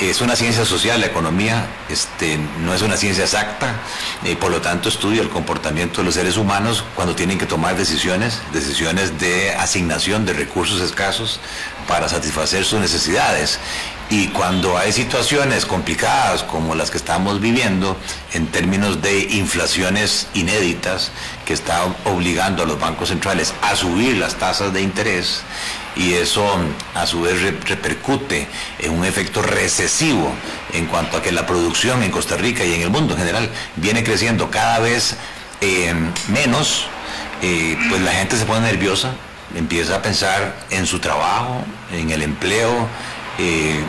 Es una ciencia social, la economía este, no es una ciencia exacta, y por lo tanto estudia el comportamiento de los seres humanos cuando tienen que tomar decisiones, decisiones de asignación de recursos escasos para satisfacer sus necesidades. Y cuando hay situaciones complicadas como las que estamos viviendo en términos de inflaciones inéditas que están obligando a los bancos centrales a subir las tasas de interés y eso a su vez repercute en un efecto recesivo en cuanto a que la producción en Costa Rica y en el mundo en general viene creciendo cada vez eh, menos, eh, pues la gente se pone nerviosa, empieza a pensar en su trabajo, en el empleo, eh,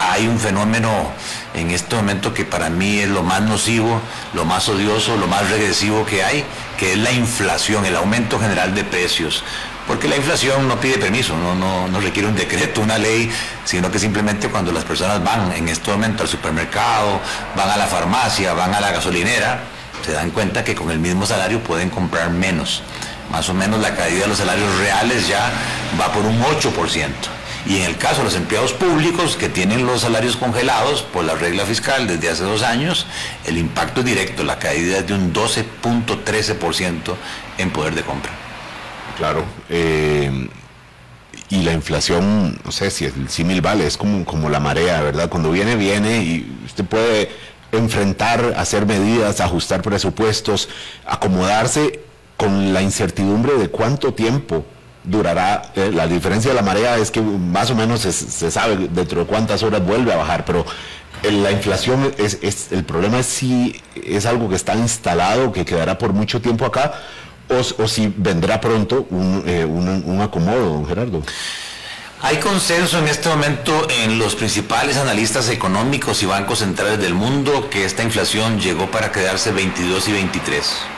hay un fenómeno en este momento que para mí es lo más nocivo, lo más odioso, lo más regresivo que hay, que es la inflación, el aumento general de precios. Porque la inflación no pide permiso, no, requiere un decreto, una ley, sino que simplemente cuando las personas van en este momento al supermercado, van a la farmacia, van a la gasolinera, se dan cuenta que con el mismo salario pueden comprar menos. Más o menos la caída de los salarios reales ya va por un 8%. Y en el caso de los empleados públicos que tienen los salarios congelados por la regla fiscal desde hace dos años, el impacto directo, la caída es de un 12.13% en poder de compra. Claro. Eh, y la inflación, no sé si el símil vale, es como, como la marea, ¿verdad? Cuando viene, viene y usted puede enfrentar, hacer medidas, ajustar presupuestos, acomodarse con la incertidumbre de cuánto tiempo durará. Eh, la diferencia de la marea es que más o menos se, sabe dentro de cuántas horas vuelve a bajar, pero la inflación es, es, el problema es si es algo que está instalado, que quedará por mucho tiempo acá, o, si vendrá pronto un, eh, un acomodo, Gerardo. Hay consenso en este momento en los principales analistas económicos y bancos centrales del mundo que esta inflación llegó para quedarse 22 y 23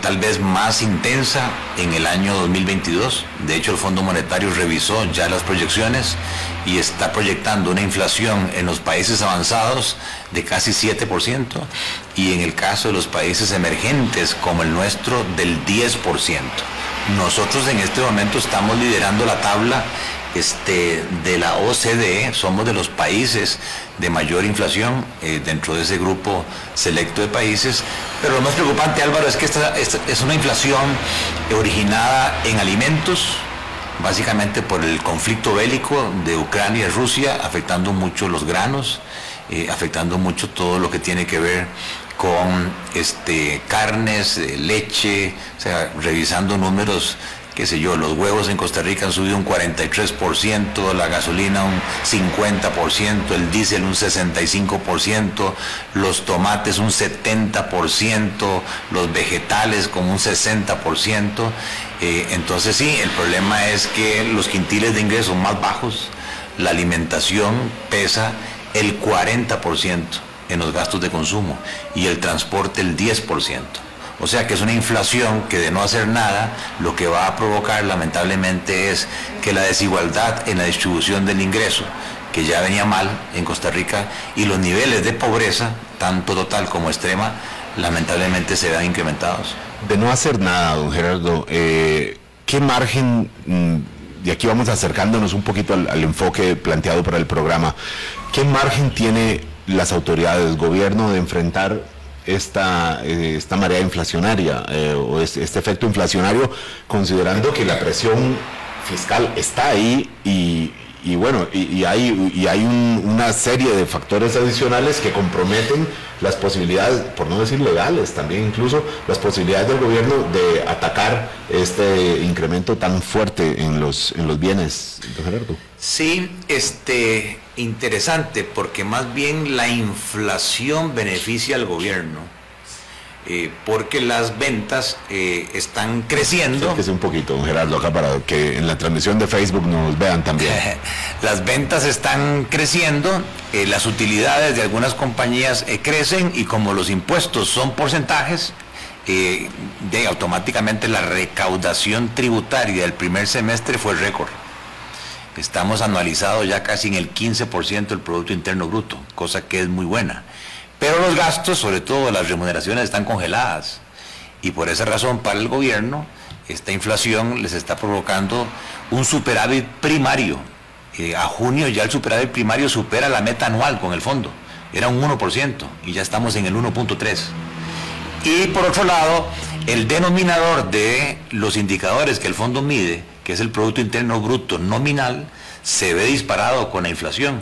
tal vez más intensa en el año 2022. De hecho, el Fondo Monetario revisó ya las proyecciones y está proyectando una inflación en los países avanzados de casi 7% y en el caso de los países emergentes como el nuestro del 10%. Nosotros en este momento estamos liderando la tabla este, de la OCDE, somos de los países de mayor inflación eh, dentro de ese grupo selecto de países, pero lo más preocupante Álvaro es que esta, es una inflación originada en alimentos, básicamente por el conflicto bélico de Ucrania y Rusia, afectando mucho los granos, eh, afectando mucho todo lo que tiene que ver con este, carnes, eh, leche, o sea, revisando números qué sé yo, los huevos en Costa Rica han subido un 43%, la gasolina un 50%, el diésel un 65%, los tomates un 70%, los vegetales como un 60%. Eh, entonces sí, el problema es que los quintiles de ingresos más bajos, la alimentación pesa el 40% en los gastos de consumo y el transporte el 10%. O sea que es una inflación que de no hacer nada lo que va a provocar lamentablemente es que la desigualdad en la distribución del ingreso, que ya venía mal en Costa Rica, y los niveles de pobreza, tanto total como extrema, lamentablemente se vean incrementados. De no hacer nada, don Gerardo, eh, ¿qué margen, mm, y aquí vamos acercándonos un poquito al, al enfoque planteado para el programa, qué margen tiene las autoridades, gobierno, de enfrentar esta, eh, esta marea inflacionaria eh, o este, efecto inflacionario, considerando que la presión fiscal está ahí y, y bueno, y, hay, y hay una serie de factores adicionales que comprometen las posibilidades, por no decir legales, también incluso las posibilidades del gobierno de atacar este incremento tan fuerte en los, en los bienes. Sí, este, interesante, porque más bien la inflación beneficia al gobierno eh, porque las ventas eh, están creciendo. Que un poquito, Gerardo, acá para que en la transmisión de Facebook nos vean también. las ventas están creciendo, eh, las utilidades de algunas compañías crecen y como los impuestos son porcentajes, de automáticamente la recaudación tributaria del primer semestre fue récord. Estamos anualizados ya casi en el 15% del Producto Interno Bruto, cosa que es muy buena. Pero los gastos, sobre todo las remuneraciones, están congeladas. Y por esa razón, para el gobierno, esta inflación les está provocando un superávit primario que a junio ya el superávit primario supera la meta anual con el fondo. Era un 1% y ya estamos en el 1.3%. Y por otro lado, el denominador de los indicadores que el fondo mide, que es el Producto Interno Bruto nominal, se ve disparado con la inflación.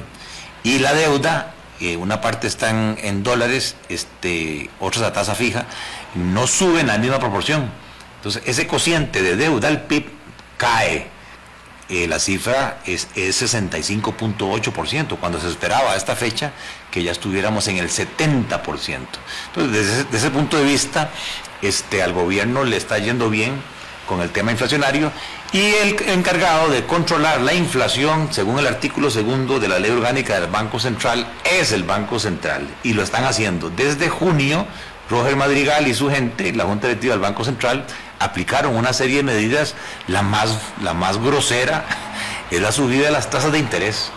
Y la deuda, eh, una parte está en, dólares, este, otras a tasa fija, no sube en la misma proporción. Entonces, ese cociente de deuda al PIB cae. Eh, la cifra es, 65.8%, cuando se esperaba a esta fecha que ya estuviéramos en el 70%. Entonces, desde, ese punto de vista, este, al gobierno le está yendo bien con el tema inflacionario y el encargado de controlar la inflación, según el artículo segundo de la ley orgánica del Banco Central, es el Banco Central. Y lo están haciendo desde junio. Roger Madrigal y su gente, la Junta Directiva del Banco Central, aplicaron una serie de medidas. La más, la más grosera es la subida de las tasas de interés,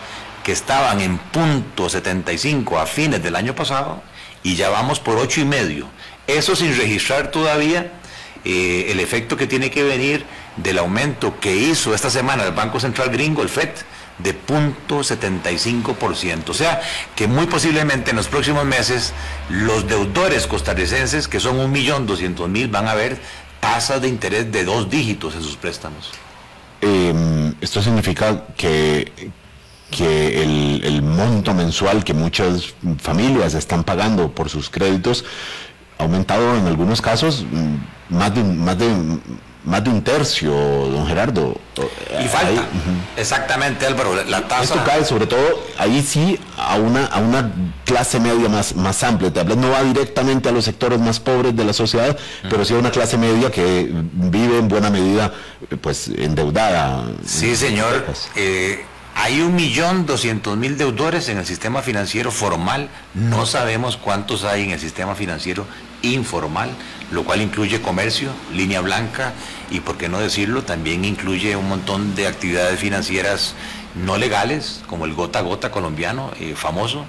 que estaban en punto 75 a fines del año pasado y ya vamos por ocho y medio. Eso sin registrar todavía eh, el efecto que tiene que venir del aumento que hizo esta semana el Banco Central Gringo, el FED, de 0.75%. O sea, que muy posiblemente en los próximos meses los deudores costarricenses, que son 1.200.000, van a ver tasas de interés de dos dígitos en sus préstamos. Em, esto significa que, que el, monto mensual que muchas familias están pagando por sus créditos ha aumentado en algunos casos mm, más de, más de más de un tercio, don Gerardo. Y falta. Exactamente, Álvaro. La tasa. Esto cae sobre todo, ahí sí, a una, a una clase media más, más amplia. Te no va directamente a los sectores más pobres de la sociedad, pero sí a una clase media que vive en buena medida pues endeudada. Sí, señor. Eh, hay un millón doscientos mil deudores en el sistema financiero formal. No sabemos cuántos hay en el sistema financiero informal lo cual incluye comercio, línea blanca y, por qué no decirlo, también incluye un montón de actividades financieras no legales, como el gota a gota colombiano, eh, famoso.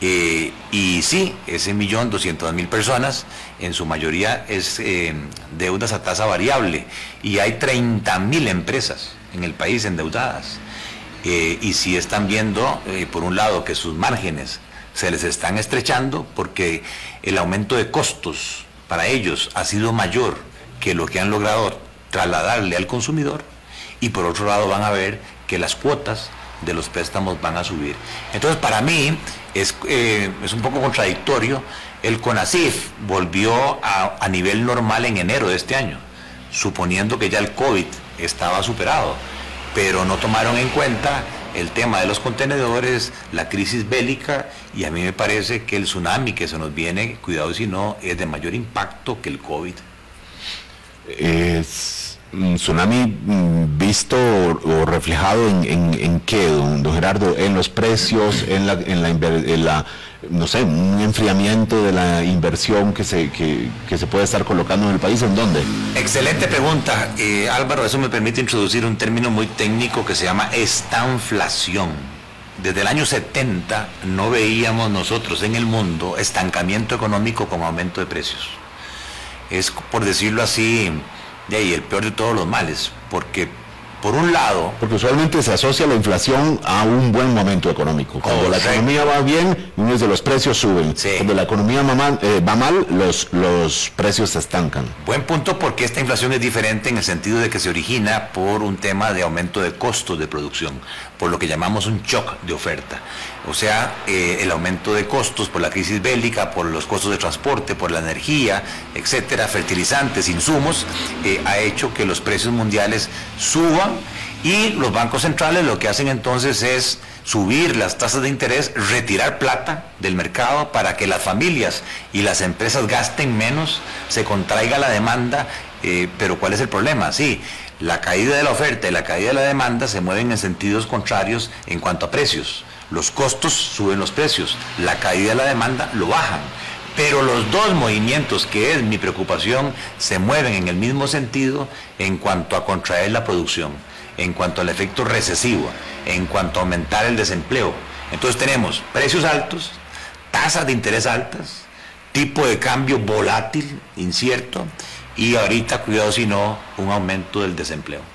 Eh, y sí, ese millón doscientos mil personas, en su mayoría es eh, deudas a tasa variable y hay 30 mil empresas en el país endeudadas. y si están viendo, por un lado, que sus márgenes se les están estrechando porque el aumento de costos para ellos ha sido mayor que lo que han logrado trasladarle al consumidor y por otro lado van a ver que las cuotas de los préstamos van a subir. Entonces para mí es, eh, es un poco contradictorio, el CONACIF volvió a, a nivel normal en enero de este año, suponiendo que ya el COVID estaba superado, pero no tomaron en cuenta el tema de los contenedores, la crisis bélica, y a mí me parece que el tsunami que se nos viene, cuidado si no, es de mayor impacto que el COVID. Es tsunami mm, visto o, reflejado en, en, qué, don, Gerardo, en los precios, en la, en la, en no sé, un enfriamiento de la inversión que se, que, se puede estar colocando en el país? ¿En dónde? Excelente pregunta, eh, Álvaro. Eso me permite introducir un término muy técnico que se llama estanflación. Desde el año 70 no veíamos nosotros en el mundo estancamiento económico como aumento de precios. Es, por decirlo así, de ahí, el peor de todos los males, porque por un lado... Porque usualmente se asocia la inflación a un buen momento económico. Cuando la economía va bien, de los precios suben. Cuando la economía eh, va mal, los, los precios se estancan. Buen punto porque esta inflación es diferente en el sentido de que se origina por un tema de aumento de costos de producción, por lo que llamamos un shock de oferta. O sea, eh, el aumento de costos por la crisis bélica, por los costos de transporte, por la energía, etcétera, fertilizantes, insumos, eh, ha hecho que los precios mundiales suban y los bancos centrales lo que hacen entonces es subir las tasas de interés, retirar plata del mercado para que las familias y las empresas gasten menos, se contraiga la demanda, eh, pero ¿cuál es el problema? Sí, la caída de la oferta y la caída de la demanda se mueven en sentidos contrarios en cuanto a precios. Los costos suben los precios, la caída de la demanda lo bajan. Pero los dos movimientos, que es mi preocupación, se mueven en el mismo sentido en cuanto a contraer la producción, en cuanto al efecto recesivo, en cuanto a aumentar el desempleo. Entonces tenemos precios altos, tasas de interés altas, tipo de cambio volátil, incierto, y ahorita, cuidado si no, un aumento del desempleo.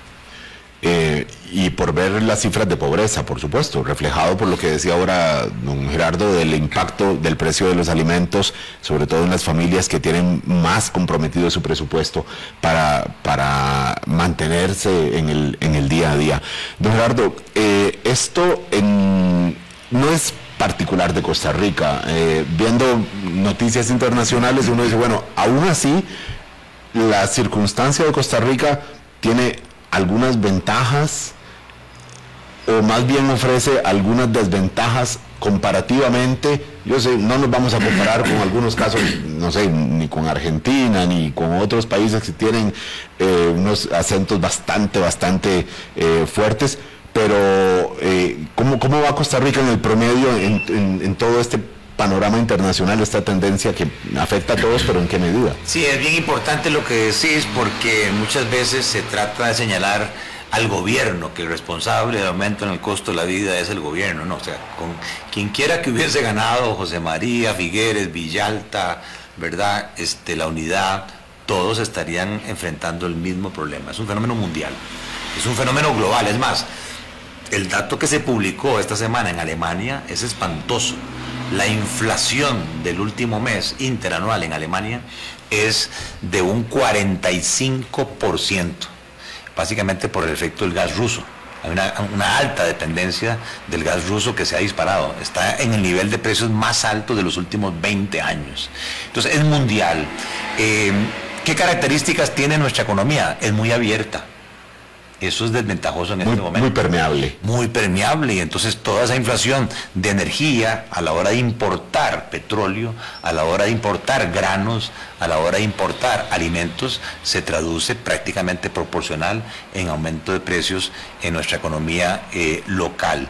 Eh, y por ver las cifras de pobreza, por supuesto, reflejado por lo que decía ahora don Gerardo del impacto del precio de los alimentos, sobre todo en las familias que tienen más comprometido su presupuesto para, para mantenerse en el, en el día a día. Don Gerardo, eh, esto no es particular de Costa Rica. Eh, viendo noticias internacionales, uno dice, bueno, aún así, la circunstancia de Costa Rica tiene algunas ventajas o más bien ofrece algunas desventajas comparativamente. Yo sé, no nos vamos a comparar con algunos casos, no sé, ni con Argentina, ni con otros países que tienen eh, unos acentos bastante, bastante eh, fuertes, pero eh, ¿cómo, ¿cómo, va Costa Rica en el promedio en, en todo este panorama internacional, esta tendencia que afecta a todos, pero en qué medida? Sí, es bien importante lo que decís porque muchas veces se trata de señalar al gobierno, que el responsable del aumento en el costo de la vida es el gobierno, ¿no? O sea, con quien quiera que hubiese ganado, José María, Figueres, Villalta, ¿verdad? Este, la unidad, todos estarían enfrentando el mismo problema. Es un fenómeno mundial, es un fenómeno global. Es más, el dato que se publicó esta semana en Alemania es espantoso. La inflación del último mes interanual en Alemania es de un 45% básicamente por el efecto del gas ruso. Hay una, alta dependencia del gas ruso que se ha disparado. Está en el nivel de precios más alto de los últimos 20 años. Entonces es mundial. Eh, ¿Qué características tiene nuestra economía? Es muy abierta. Eso es desventajoso en este momento. Muy permeable. Muy permeable y entonces toda esa inflación de energía a la hora de importar petróleo, a la hora de importar granos, a la hora de importar alimentos, se traduce prácticamente proporcional en aumento de precios en nuestra economía eh, local.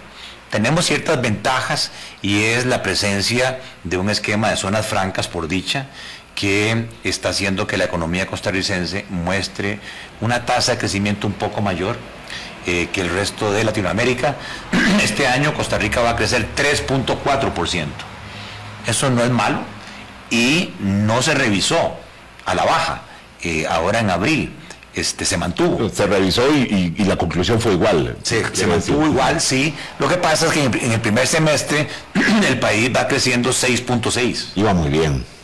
Tenemos ciertas ventajas y es la presencia de un esquema de zonas francas por dicha que está haciendo que la economía costarricense muestre una tasa de crecimiento un poco mayor eh, que el resto de Latinoamérica. Este año Costa Rica va a crecer 3.4%. Eso no es malo y no se revisó a la baja eh, ahora en abril. Este, se mantuvo. Se revisó y, la conclusión fue igual. Se, se mantuvo igual, sí. Lo que pasa es que en el primer semestre el país va creciendo 6.6. Iba muy bien.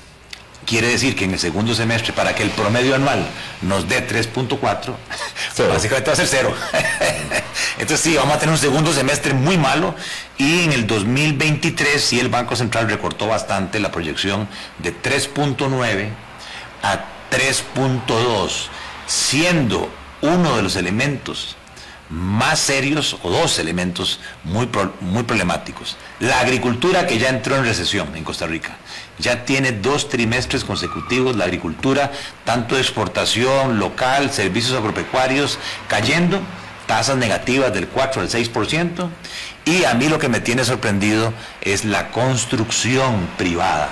Quiere decir que en el segundo semestre, para que el promedio anual nos dé 3.4, básicamente va a ser cero. Entonces sí, vamos a tener un segundo semestre muy malo y en el 2023 sí el Banco Central recortó bastante la proyección de 3.9 a 3.2, siendo uno de los elementos más serios o dos elementos muy, muy problemáticos. La agricultura que ya entró en recesión en Costa Rica. Ya tiene dos trimestres consecutivos la agricultura, tanto exportación local, servicios agropecuarios, cayendo, tasas negativas del 4 al 6%. Y a mí lo que me tiene sorprendido es la construcción privada.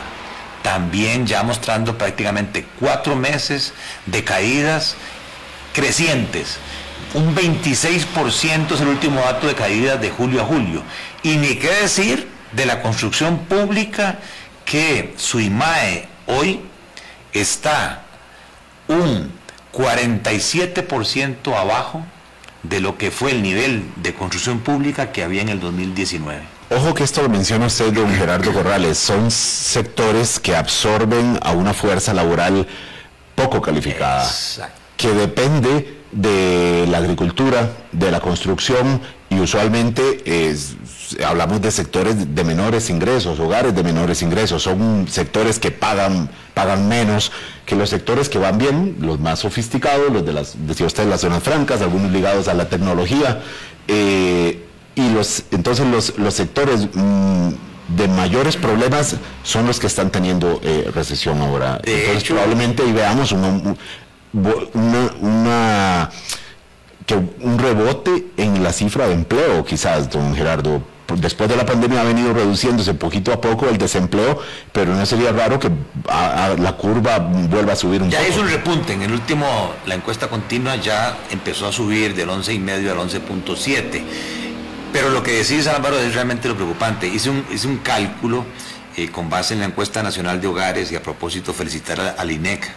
También ya mostrando prácticamente cuatro meses de caídas crecientes un 26% es el último dato de caída de julio a julio. Y ni qué decir de la construcción pública que su IMAE hoy está un 47% abajo de lo que fue el nivel de construcción pública que había en el 2019. Ojo que esto lo menciona usted, don Gerardo Corrales, son sectores que absorben a una fuerza laboral poco calificada, que depende de la agricultura, de la construcción y usualmente hablamos de sectores de menores ingresos, hogares de menores ingresos, son sectores que pagan, pagan menos que los sectores que van bien, los más sofisticados, los de las, decía usted, las zonas francas, algunos ligados a la tecnología, eh, y los, entonces los, los sectores mm, de mayores problemas son los que están teniendo eh, recesión ahora. entonces probablemente y veamos un, una, que un rebote en la cifra de empleo, quizás, don Gerardo. Después de la pandemia ha venido reduciéndose poquito a poco el desempleo, pero no sería raro que la curva vuelva a subir un ya poco. Ya hizo un repunte. En el último, la encuesta continua ya empezó a subir del 11,5 al 11.7. Pero lo que decís, Álvaro, es realmente lo preocupante. Hice un, hice un cálculo eh, con base en la encuesta nacional de hogares y a propósito felicitar al INEC.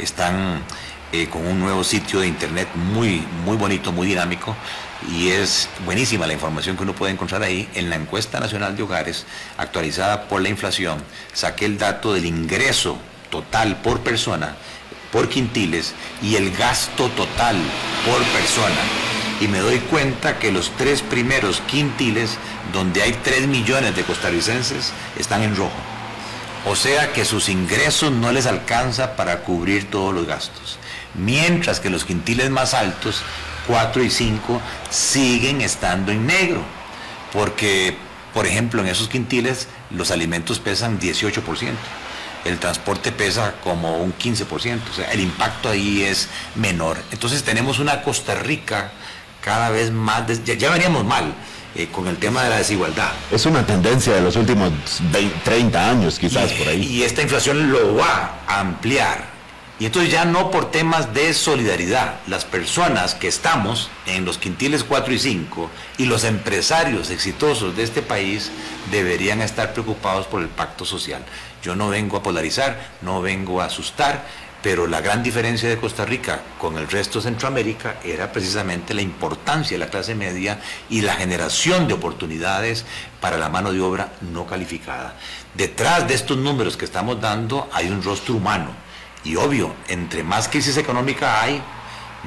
Están eh, con un nuevo sitio de internet muy, muy bonito, muy dinámico y es buenísima la información que uno puede encontrar ahí. En la encuesta nacional de hogares actualizada por la inflación, saqué el dato del ingreso total por persona, por quintiles y el gasto total por persona. Y me doy cuenta que los tres primeros quintiles, donde hay 3 millones de costarricenses, están en rojo. O sea que sus ingresos no les alcanza para cubrir todos los gastos. Mientras que los quintiles más altos, 4 y 5, siguen estando en negro. Porque, por ejemplo, en esos quintiles los alimentos pesan 18%. El transporte pesa como un 15%. O sea, el impacto ahí es menor. Entonces tenemos una Costa Rica cada vez más... ya veníamos mal eh, con el tema de la desigualdad. Es una tendencia de los últimos 30 años quizás por ahí. Y esta inflación lo va a ampliar. Y entonces ya no por temas de solidaridad, las personas que estamos en los quintiles 4 y 5 y los empresarios exitosos de este país deberían estar preocupados por el pacto social. Yo no vengo a polarizar, no vengo a asustar, pero la gran diferencia de Costa Rica con el resto de Centroamérica era precisamente la importancia de la clase media y la generación de oportunidades para la mano de obra no calificada. Detrás de estos números que estamos dando hay un rostro humano y obvio, entre más crisis económica hay,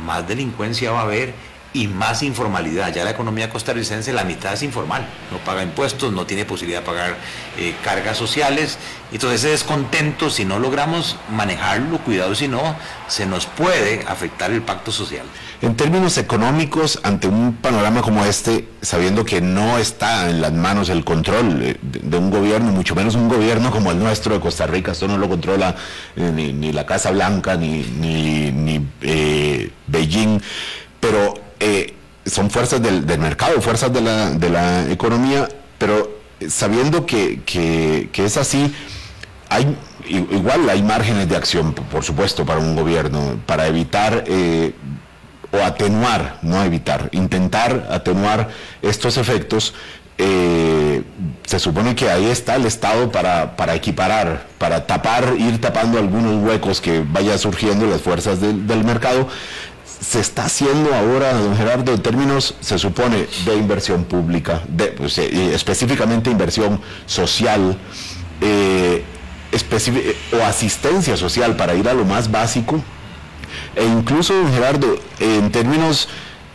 más delincuencia va a haber y más informalidad. Ya la economía costarricense, la mitad es informal, no paga impuestos, no tiene posibilidad de pagar eh, cargas sociales. Entonces ese descontento, si no logramos manejarlo, cuidado si no, se nos puede afectar el pacto social. En términos económicos, ante un panorama como este, sabiendo que no está en las manos el control eh, de, un gobierno, mucho menos un gobierno como el nuestro de Costa Rica, esto no lo controla eh, ni, la Casa Blanca ni, ni, Beijing, pero eh, son fuerzas del, mercado, fuerzas de la, de la, economía, pero sabiendo que, es así, hay igual hay márgenes de acción, por supuesto, para un gobierno, para evitar eh, o atenuar, no evitar, intentar atenuar estos efectos. Eh, se supone que ahí está el Estado para, para, equiparar, para tapar, ir tapando algunos huecos que vaya surgiendo las fuerzas del, del mercado se está haciendo ahora, don Gerardo, en términos, se supone, de inversión pública, de, pues, eh, específicamente inversión social eh, eh, o asistencia social para ir a lo más básico? E incluso, don Gerardo, en términos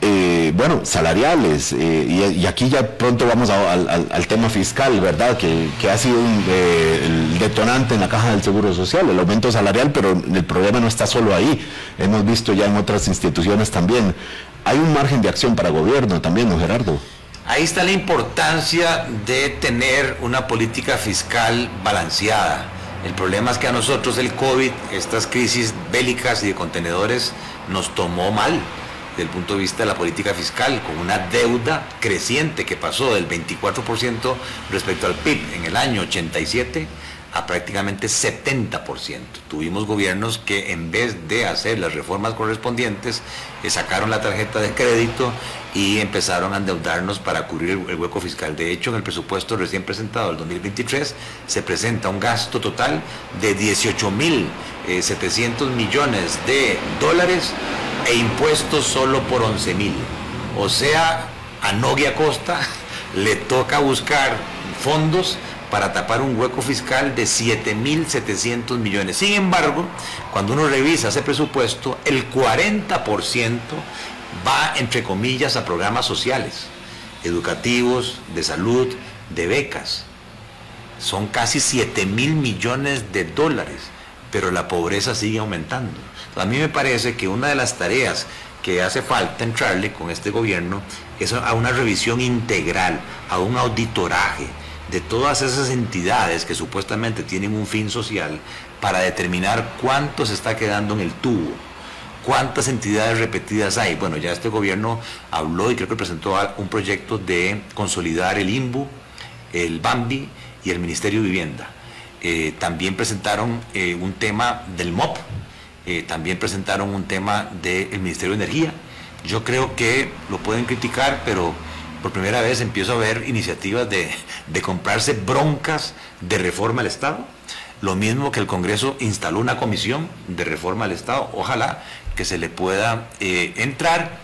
eh, bueno, salariales, eh, y, aquí ya pronto vamos al, tema fiscal, ¿verdad? Que, ha sido eh, el detonante en la caja del Seguro Social, el aumento salarial, pero el problema no está solo ahí, hemos visto ya en otras instituciones también. Hay un margen de acción para gobierno también, ¿no, Gerardo? Ahí está la importancia de tener una política fiscal balanceada. El problema es que a nosotros el COVID, estas crisis bélicas y de contenedores, nos tomó mal desde el punto de vista de la política fiscal, con una deuda creciente que pasó del 24% respecto al PIB en el año 87 a prácticamente 70%. Tuvimos gobiernos que en vez de hacer las reformas correspondientes, eh, sacaron la tarjeta de crédito y empezaron a endeudarnos para cubrir el hueco fiscal. De hecho, en el presupuesto recién presentado del 2023 se presenta un gasto total de 18.700 eh, millones de dólares e impuestos solo por 11 mil. O sea, a Nogia Costa le toca buscar fondos para tapar un hueco fiscal de 7.700 millones. Sin embargo, cuando uno revisa ese presupuesto, el 40% va, entre comillas, a programas sociales, educativos, de salud, de becas. Son casi 7 mil millones de dólares, pero la pobreza sigue aumentando. A mí me parece que una de las tareas que hace falta entrarle con este gobierno es a una revisión integral, a un auditoraje de todas esas entidades que supuestamente tienen un fin social para determinar cuánto se está quedando en el tubo, cuántas entidades repetidas hay. Bueno, ya este gobierno habló y creo que presentó un proyecto de consolidar el INBU, el BAMBI y el Ministerio de Vivienda. Eh, también presentaron eh, un tema del MOP, eh, también presentaron un tema del Ministerio de Energía. Yo creo que lo pueden criticar, pero por primera vez empiezo a ver iniciativas de, de comprarse broncas de reforma al Estado. Lo mismo que el Congreso instaló una comisión de reforma al Estado. Ojalá que se le pueda entrar.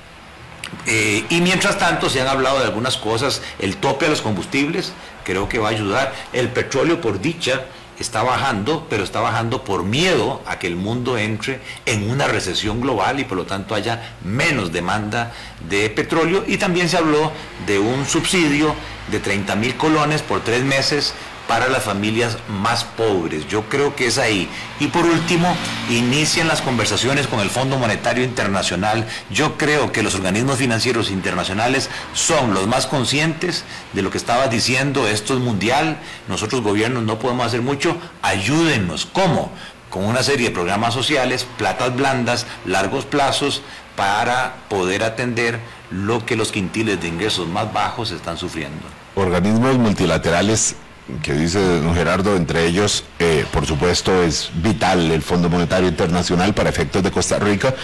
y mientras tanto se han hablado de algunas cosas, el tope a los combustibles creo que va a ayudar, el petróleo por dicha está bajando, pero está bajando por miedo a que el mundo entre en una recesión global y por lo tanto haya menos demanda de petróleo. Y también se habló de un subsidio de 30 mil colones por tres meses para las familias más pobres. Yo creo que es ahí. Y por último, inician las conversaciones con el Fondo Monetario Internacional. Yo creo que los organismos financieros internacionales son los más conscientes de lo que estaba diciendo, esto es mundial, nosotros gobiernos no podemos hacer mucho, ayúdennos. ¿Cómo? Con una serie de programas sociales, platas blandas, largos plazos, para poder atender lo que los quintiles de ingresos más bajos están sufriendo. Organismos multilaterales que dice don Gerardo, entre ellos, eh, por supuesto, es vital el Fondo Monetario Internacional para efectos de Costa Rica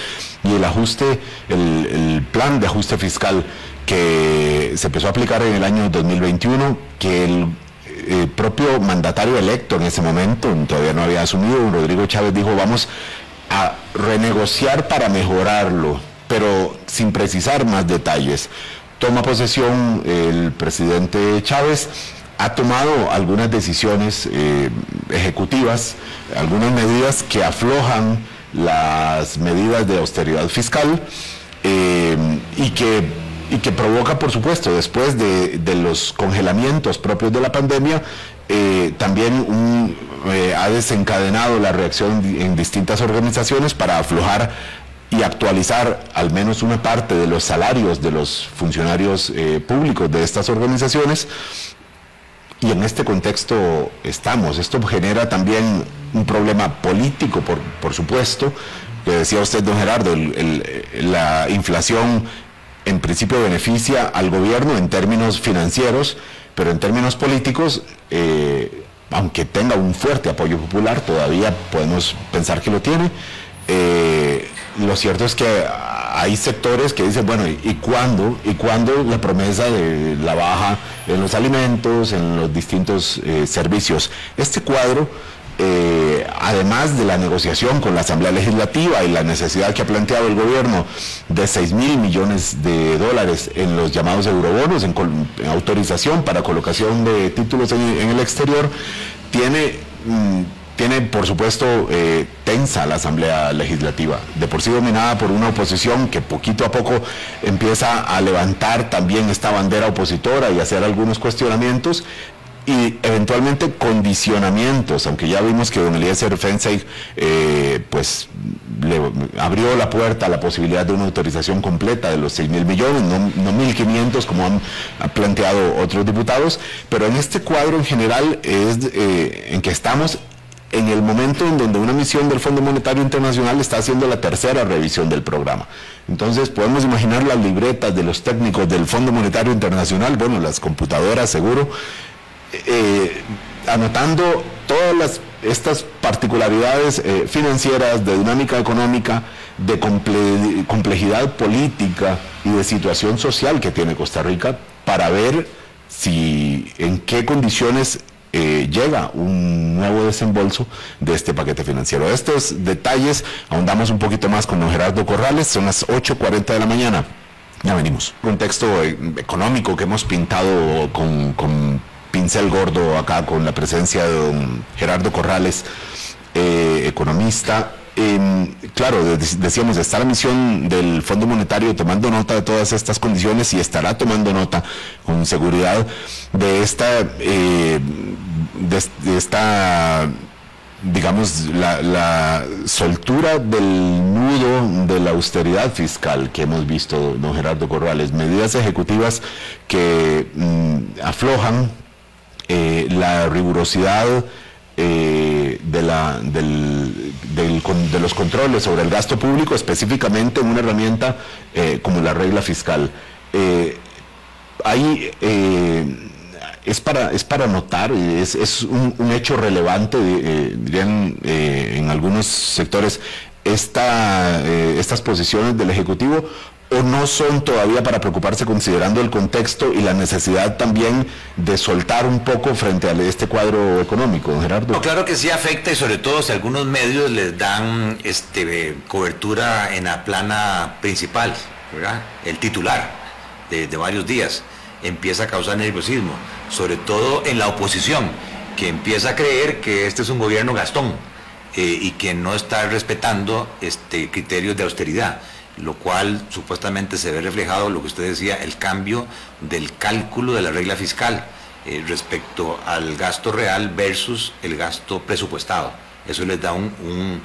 y el ajuste, el, plan de ajuste fiscal que se empezó a aplicar en el año 2021, que el eh, propio mandatario electo en ese momento, todavía no había asumido, Rodrigo Chávez dijo, vamos a renegociar para mejorarlo, pero sin precisar más detalles. Toma posesión el presidente Chávez ha tomado algunas decisiones eh, ejecutivas, algunas medidas que aflojan las medidas de austeridad fiscal eh, y, que, y que provoca, por supuesto, después de, los congelamientos propios de la pandemia, eh, también ha desencadenado la reacción en distintas organizaciones para aflojar y actualizar al menos una parte de los salarios de los funcionarios públicos de estas organizaciones y en este contexto estamos. Esto genera también un problema político, por, por supuesto, que decía usted, don Gerardo, la inflación en principio beneficia al gobierno en términos financieros, pero en términos políticos, eh, aunque tenga un fuerte apoyo popular, todavía podemos pensar que lo tiene. Eh, lo cierto es que hay sectores que dicen, bueno, ¿y cuándo? ¿Y cuándo la promesa de la baja en los alimentos, en los distintos eh, servicios? Este cuadro, eh, además de la negociación con la Asamblea Legislativa y la necesidad que ha planteado el gobierno de 6 mil millones de dólares en los llamados eurobonos, en, autorización para colocación de títulos en, el exterior, tiene... Tiene, por supuesto, eh, tensa la Asamblea Legislativa, de por sí dominada por una oposición que poquito a poco empieza a levantar también esta bandera opositora y hacer algunos cuestionamientos y eventualmente condicionamientos, aunque ya vimos que don Eliezer Fensey eh, pues abrió la puerta a la posibilidad de una autorización completa de los 6 mil millones, no, no 1.500 como han, planteado otros diputados, pero en este cuadro en general es eh, en que estamos en el momento en donde una misión del Fondo Monetario Internacional está haciendo la tercera revisión del programa. Entonces podemos imaginar las libretas de los técnicos del Fondo Monetario Internacional, bueno, las computadoras seguro, eh, anotando todas estas particularidades eh, financieras, de dinámica económica, de complejidad política y de situación social que tiene Costa Rica para ver si en qué condiciones eh, llega un nuevo desembolso de este paquete financiero. Estos detalles ahondamos un poquito más con don Gerardo Corrales, son las 8.40 de la mañana. Ya venimos. Contexto eh, económico que hemos pintado con, pincel gordo acá con la presencia de don Gerardo Corrales, eh, economista claro, decíamos, está la misión del Fondo Monetario tomando nota de todas estas condiciones y estará tomando nota con seguridad de esta, eh, de, esta digamos, la, soltura del nudo de la austeridad fiscal que hemos visto, don Gerardo Corrales, medidas ejecutivas que mm, aflojan eh, la rigurosidad eh, de, los controles sobre el gasto público, específicamente en una herramienta eh, como la regla fiscal. Eh, ahí es, para, es para notar, es, un, hecho relevante, dirían en algunos sectores, esta, estas posiciones del Ejecutivo o no son todavía para preocuparse considerando el contexto y la necesidad también de soltar un poco frente a este cuadro económico, Gerardo? claro que sí afecta y sobre todo si algunos medios les dan este, cobertura en la plana principal, el titular de, varios días, empieza a causar nerviosismo, sobre todo en la oposición, que empieza a creer que este es un gobierno gastón eh, y que no está respetando este, criterios de austeridad lo cual supuestamente se ve reflejado, lo que usted decía, el cambio del cálculo de la regla fiscal eh, respecto al gasto real versus el gasto presupuestado. Eso les da un,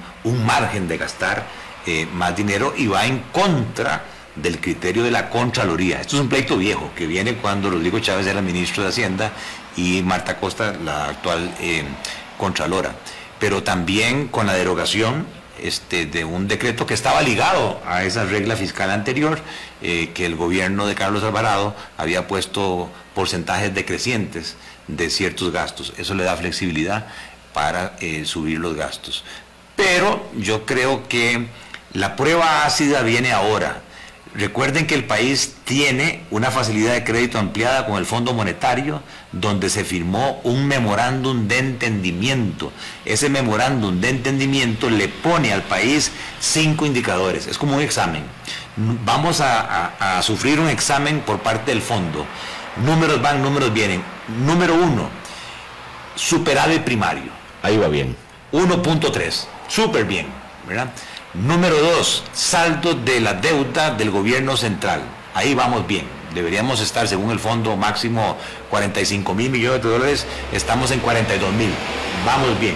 margen de gastar eh, más dinero y va en contra del criterio de la Contraloría. Esto es un pleito viejo que viene cuando Rodrigo Chávez era ministro de Hacienda y Marta Costa, la actual eh, Contralora. Pero también con la derogación este, de un decreto que estaba ligado a esa regla fiscal anterior, eh, que el gobierno de Carlos Alvarado había puesto porcentajes decrecientes de ciertos gastos. Eso le da flexibilidad para eh, subir los gastos. Pero yo creo que la prueba ácida viene ahora. Recuerden que el país tiene una facilidad de crédito ampliada con el Fondo Monetario, donde se firmó un memorándum de entendimiento. Ese memorándum de entendimiento le pone al país cinco indicadores. Es como un examen. Vamos a, sufrir un examen por parte del fondo. Números van, números vienen. Número uno, superávit primario. Ahí va bien. 1.3, súper bien, ¿verdad? Número dos, saldo de la deuda del gobierno central. Ahí vamos bien. Deberíamos estar, según el fondo máximo, 45 mil millones de dólares. Estamos en 42 mil. Vamos bien.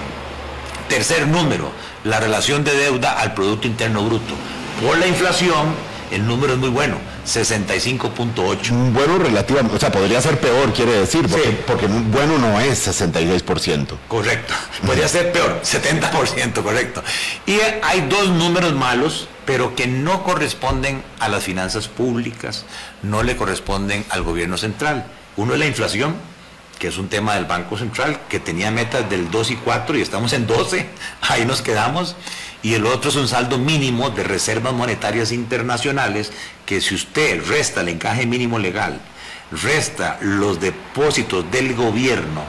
Tercer número, la relación de deuda al Producto Interno Bruto. Por la inflación, el número es muy bueno 65.8. Bueno relativamente, o sea, podría ser peor, quiere decir, porque, bueno no es 66%. Correcto, podría ser peor, 70%, correcto. Y hay dos números malos, pero que no corresponden a las finanzas públicas, no le corresponden al gobierno central. Uno es la inflación, que es un tema del Banco Central, que tenía metas del 2 y 4 y estamos en 12, ahí nos quedamos. Y el otro es un saldo mínimo de reservas monetarias internacionales que si usted resta el encaje mínimo legal, resta los depósitos del gobierno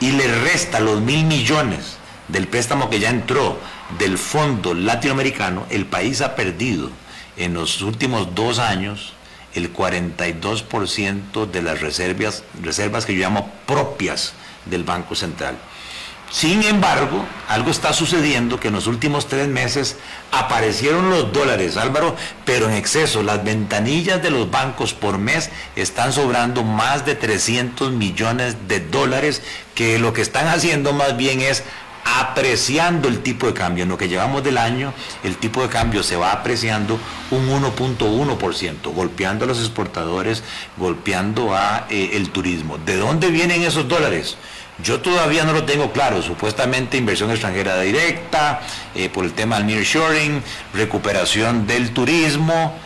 y le resta los mil millones del préstamo que ya entró del fondo latinoamericano, el país ha perdido en los últimos dos años el 42% de las reservas, reservas que yo llamo propias del Banco Central. Sin embargo, algo está sucediendo que en los últimos tres meses aparecieron los dólares, Álvaro, pero en exceso. Las ventanillas de los bancos por mes están sobrando más de 300 millones de dólares, que lo que están haciendo más bien es apreciando el tipo de cambio. En lo que llevamos del año, el tipo de cambio se va apreciando un 1.1%, golpeando a los exportadores, golpeando a eh, el turismo. ¿De dónde vienen esos dólares? Yo todavía no lo tengo claro, supuestamente inversión extranjera directa, eh, por el tema del nearshoring, recuperación del turismo,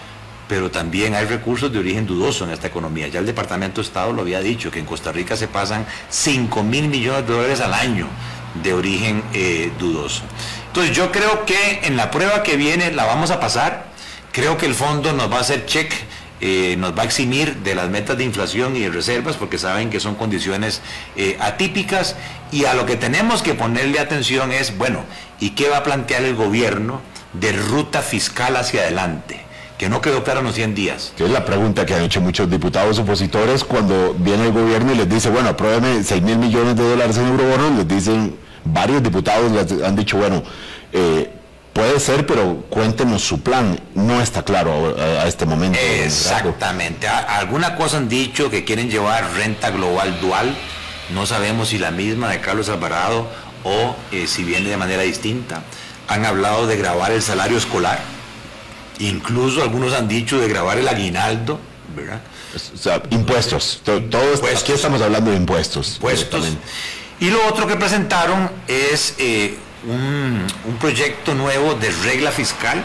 pero también hay recursos de origen dudoso en esta economía. Ya el Departamento de Estado lo había dicho, que en Costa Rica se pasan 5 mil millones de dólares al año de origen eh, dudoso. Entonces yo creo que en la prueba que viene la vamos a pasar, creo que el fondo nos va a hacer check eh, nos va a eximir de las metas de inflación y de reservas porque saben que son condiciones eh, atípicas y a lo que tenemos que ponerle atención es, bueno, ¿y qué va a plantear el gobierno de ruta fiscal hacia adelante? Que no quedó claro en los 100 días. Que es la pregunta que han hecho muchos diputados opositores cuando viene el gobierno y les dice, bueno, apruébeme 6 mil millones de dólares en eurobonos, les dicen, varios diputados les han dicho, bueno, eh, Puede ser, pero cuéntenos su plan. No está claro a, este momento. Exactamente. Alguna cosa han dicho que quieren llevar renta global dual. No sabemos si la misma de Carlos Alvarado o eh, si viene de manera distinta. Han hablado de grabar el salario escolar. Incluso algunos han dicho de grabar el aguinaldo, ¿verdad? O sea, impuestos. Todo, Aquí estamos hablando de impuestos. Impuestos. Y lo otro que presentaron es eh, un, proyecto nuevo de regla fiscal.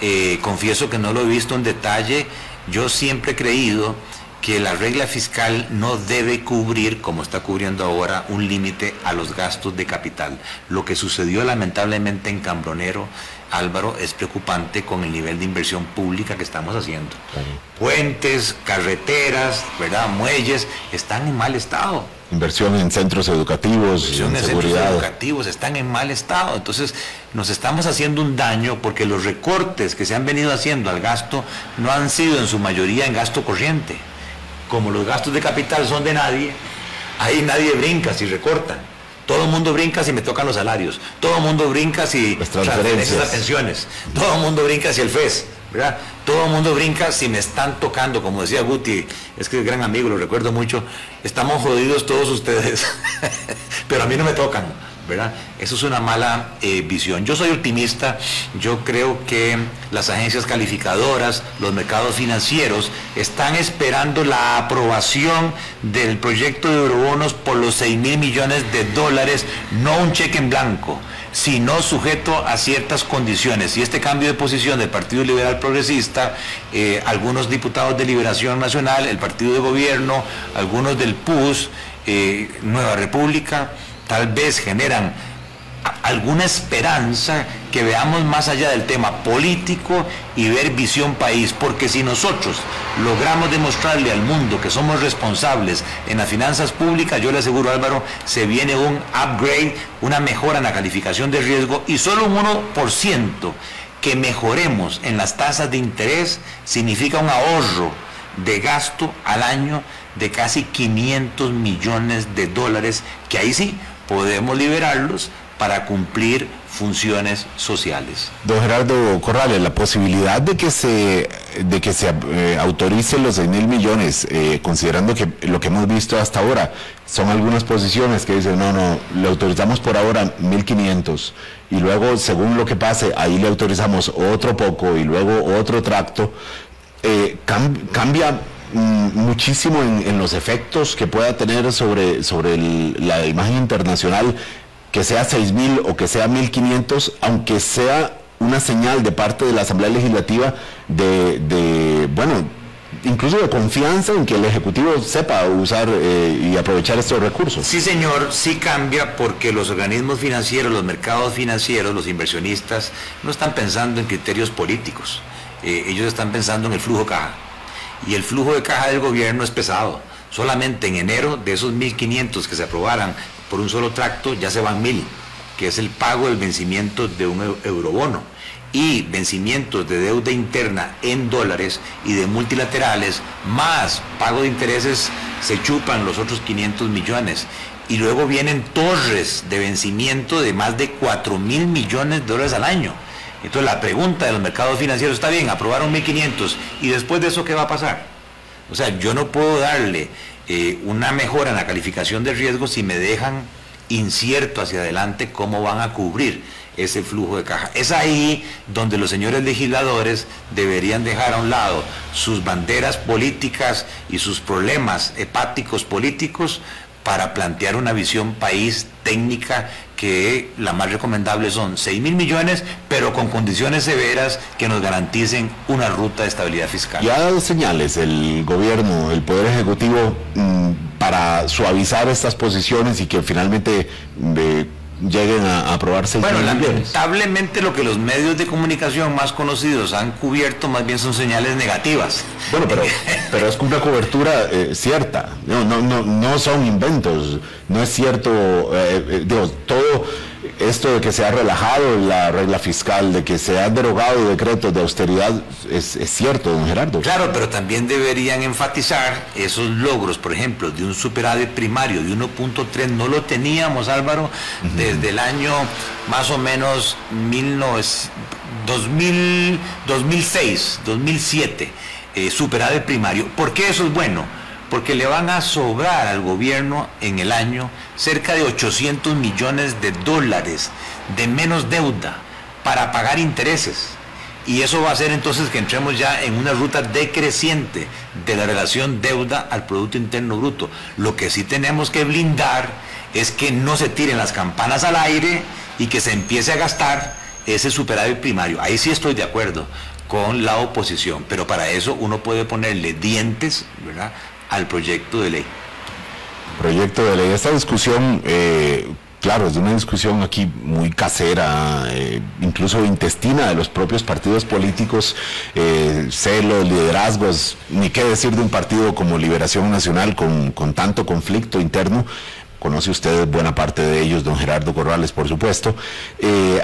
Eh, confieso que no lo he visto en detalle. Yo siempre he creído que la regla fiscal no debe cubrir, como está cubriendo ahora, un límite a los gastos de capital. Lo que sucedió lamentablemente en Cambronero, Álvaro, es preocupante con el nivel de inversión pública que estamos haciendo. Puentes, carreteras, ¿verdad? muelles, están en mal estado. Inversión en centros educativos, Inversión en, centros educativos están en mal estado. Entonces, nos estamos haciendo un daño porque los recortes que se han venido haciendo al gasto no han sido en su mayoría en gasto corriente como los gastos de capital son de nadie, ahí nadie brinca si recortan. Todo el mundo brinca si me tocan los salarios. Todo el mundo brinca si transferencias las pensiones. Todo el mundo brinca si el FES. ¿verdad? Todo el mundo brinca si me están tocando, como decía Guti, es que es gran amigo, lo recuerdo mucho. Estamos jodidos todos ustedes, pero a mí no me tocan. Eso es una mala eh, visión. Yo soy optimista, yo creo que las agencias calificadoras, los mercados financieros están esperando la aprobación del proyecto de eurobonos por los 6 mil millones de dólares, no un cheque en blanco sino sujeto a ciertas condiciones. Y este cambio de posición del Partido Liberal Progresista, eh, algunos diputados de Liberación Nacional, el Partido de Gobierno, algunos del PUS, eh, Nueva República, tal vez generan alguna esperanza que veamos más allá del tema político y ver visión país, porque si nosotros logramos demostrarle al mundo que somos responsables en las finanzas públicas, yo le aseguro Álvaro, se viene un upgrade, una mejora en la calificación de riesgo y solo un 1% que mejoremos en las tasas de interés significa un ahorro de gasto al año de casi 500 millones de dólares, que ahí sí podemos liberarlos para cumplir funciones sociales. Don Gerardo Corrales, la posibilidad de que se de que se eh, autoricen los 6 mil millones, eh, considerando que lo que hemos visto hasta ahora son algunas posiciones que dicen, no, no, le autorizamos por ahora 1.500 y luego, según lo que pase, ahí le autorizamos otro poco y luego otro tracto, eh, cambia muchísimo en, los efectos que pueda tener sobre, sobre la imagen internacional, que sea 6.000 o que sea 1.500, aunque sea una señal de parte de la Asamblea Legislativa de, bueno, incluso de confianza en que el Ejecutivo sepa usar eh, y aprovechar estos recursos. Sí, señor, sí cambia porque los organismos financieros, los mercados financieros, los inversionistas, no están pensando en criterios políticos, eh, ellos están pensando en el flujo caja y el flujo de caja del gobierno es pesado. Solamente en enero de esos 1.500 que se aprobaran por un solo tracto ya se van 1.000, que es el pago del vencimiento de un eurobono y vencimientos de deuda interna en dólares y de multilaterales, más pago de intereses, se chupan los otros 500 millones. Y luego vienen torres de vencimiento de más de 4 mil millones de dólares al año. Entonces la pregunta de los mercados financieros está bien, aprobaron 1.500 y después de eso, ¿qué va a pasar? O sea, yo no puedo darle eh, una mejora en la calificación de riesgo si me dejan incierto hacia adelante cómo van a cubrir ese flujo de caja. Es ahí donde los señores legisladores deberían dejar a un lado sus banderas políticas y sus problemas hepáticos políticos para plantear una visión país técnica que la más recomendable son 6 mil millones, pero con condiciones severas que nos garanticen una ruta de estabilidad fiscal. Ya ha dado señales el gobierno, el Poder Ejecutivo, mm, para suavizar estas posiciones y que finalmente... Eh, lleguen a, aprobarse. Bueno, lamentablemente lo que los medios de comunicación más conocidos han cubierto más bien son señales negativas. Bueno, pero, pero es una cobertura eh, cierta, no, no, no, no son inventos, no es cierto, eh, eh, digo, todo esto de que se ha relajado la regla fiscal, de que se han derogado decretos de austeridad, es, cierto, don Gerardo. Claro, pero también deberían enfatizar esos logros, por ejemplo, de un superávit primario de 1.3, no lo teníamos, Álvaro, desde el año más o menos 2000, 2006, 2007, eh, superávit primario. ¿Por qué eso es bueno? Porque le van a sobrar al gobierno en el año cerca de 800 millones de dólares de menos deuda para pagar intereses. Y eso va a hacer entonces que entremos ya en una ruta decreciente de la relación deuda al Producto Interno Bruto. Lo que sí tenemos que blindar es que no se tiren las campanas al aire y que se empiece a gastar ese superávit primario. Ahí sí estoy de acuerdo con la oposición, pero para eso uno puede ponerle dientes, ¿verdad? Al proyecto de ley. Proyecto de ley. Esta discusión, eh, claro, es una discusión aquí muy casera, eh, incluso intestina de los propios partidos políticos, eh, celos, liderazgos, ni qué decir de un partido como Liberación Nacional con, con tanto conflicto interno conoce usted buena parte de ellos, don Gerardo Corrales, por supuesto,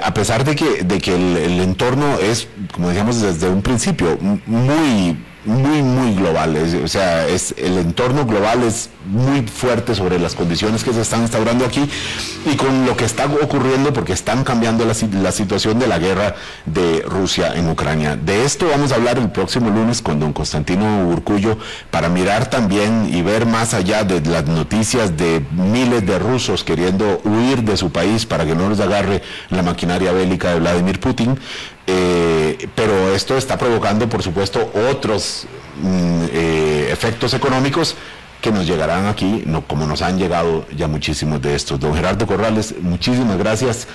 a pesar de que, de que el, el, entorno es, como decíamos desde un principio, muy muy, muy global. o sea, es, el entorno global es muy fuerte sobre las condiciones que se están instaurando aquí y con lo que está ocurriendo porque están cambiando la, la, situación de la guerra de Rusia en Ucrania. De esto vamos a hablar el próximo lunes con don Constantino Urcullo para mirar también y ver más allá de las noticias de miles de rusos queriendo huir de su país para que no les agarre la maquinaria bélica de Vladimir Putin. Eh, pero esto está provocando, por supuesto, otros mm, eh, efectos económicos que nos llegarán aquí, no, como nos han llegado ya muchísimos de estos. Don Gerardo Corrales, muchísimas gracias.